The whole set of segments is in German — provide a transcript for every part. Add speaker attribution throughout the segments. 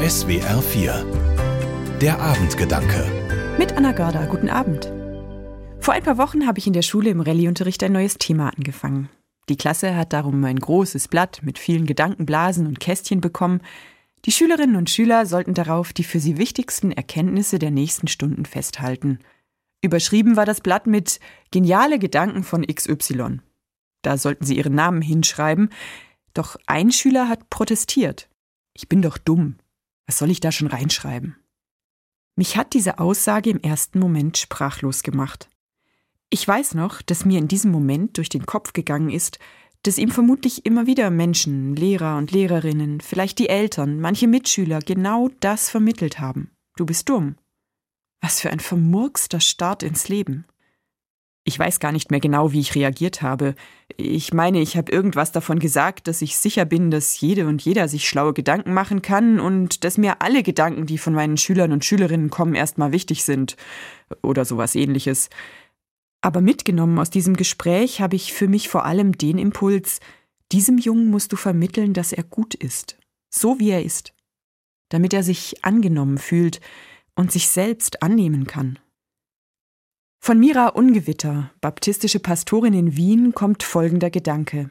Speaker 1: SWR 4 Der Abendgedanke
Speaker 2: Mit Anna Görder, guten Abend. Vor ein paar Wochen habe ich in der Schule im Rallyeunterricht ein neues Thema angefangen. Die Klasse hat darum ein großes Blatt mit vielen Gedankenblasen und Kästchen bekommen. Die Schülerinnen und Schüler sollten darauf die für sie wichtigsten Erkenntnisse der nächsten Stunden festhalten. Überschrieben war das Blatt mit Geniale Gedanken von XY. Da sollten sie ihren Namen hinschreiben, doch ein Schüler hat protestiert. Ich bin doch dumm. Was soll ich da schon reinschreiben? Mich hat diese Aussage im ersten Moment sprachlos gemacht. Ich weiß noch, dass mir in diesem Moment durch den Kopf gegangen ist, dass ihm vermutlich immer wieder Menschen, Lehrer und Lehrerinnen, vielleicht die Eltern, manche Mitschüler genau das vermittelt haben. Du bist dumm. Was für ein vermurkster Start ins Leben. Ich weiß gar nicht mehr genau, wie ich reagiert habe. Ich meine, ich habe irgendwas davon gesagt, dass ich sicher bin, dass jede und jeder sich schlaue Gedanken machen kann und dass mir alle Gedanken, die von meinen Schülern und Schülerinnen kommen, erstmal wichtig sind. Oder sowas ähnliches. Aber mitgenommen aus diesem Gespräch habe ich für mich vor allem den Impuls, diesem Jungen musst du vermitteln, dass er gut ist, so wie er ist, damit er sich angenommen fühlt und sich selbst annehmen kann. Von Mira Ungewitter, baptistische Pastorin in Wien, kommt folgender Gedanke.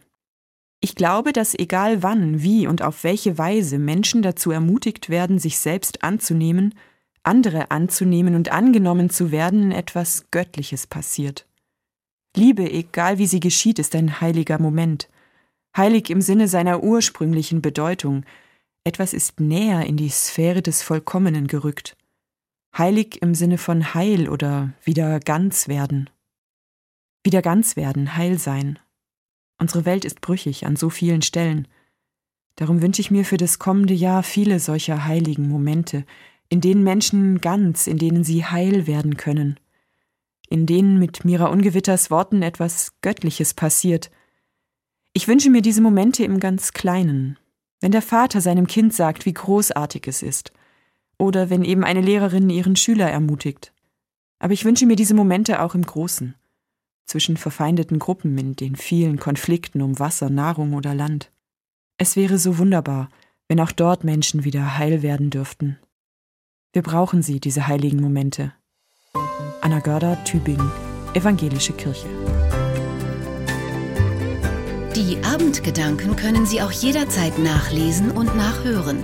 Speaker 2: Ich glaube, dass egal wann, wie und auf welche Weise Menschen dazu ermutigt werden, sich selbst anzunehmen, andere anzunehmen und angenommen zu werden, etwas Göttliches passiert. Liebe, egal wie sie geschieht, ist ein heiliger Moment. Heilig im Sinne seiner ursprünglichen Bedeutung. Etwas ist näher in die Sphäre des Vollkommenen gerückt. Heilig im Sinne von Heil oder wieder ganz werden. Wieder ganz werden, heil sein. Unsere Welt ist brüchig an so vielen Stellen. Darum wünsche ich mir für das kommende Jahr viele solcher heiligen Momente, in denen Menschen ganz, in denen sie heil werden können, in denen mit Mira Ungewitters Worten etwas Göttliches passiert. Ich wünsche mir diese Momente im ganz Kleinen, wenn der Vater seinem Kind sagt, wie großartig es ist, oder wenn eben eine Lehrerin ihren Schüler ermutigt. Aber ich wünsche mir diese Momente auch im Großen, zwischen verfeindeten Gruppen in den vielen Konflikten um Wasser, Nahrung oder Land. Es wäre so wunderbar, wenn auch dort Menschen wieder heil werden dürften. Wir brauchen sie, diese heiligen Momente. Anna Görder, Tübingen, Evangelische Kirche.
Speaker 3: Die Abendgedanken können Sie auch jederzeit nachlesen und nachhören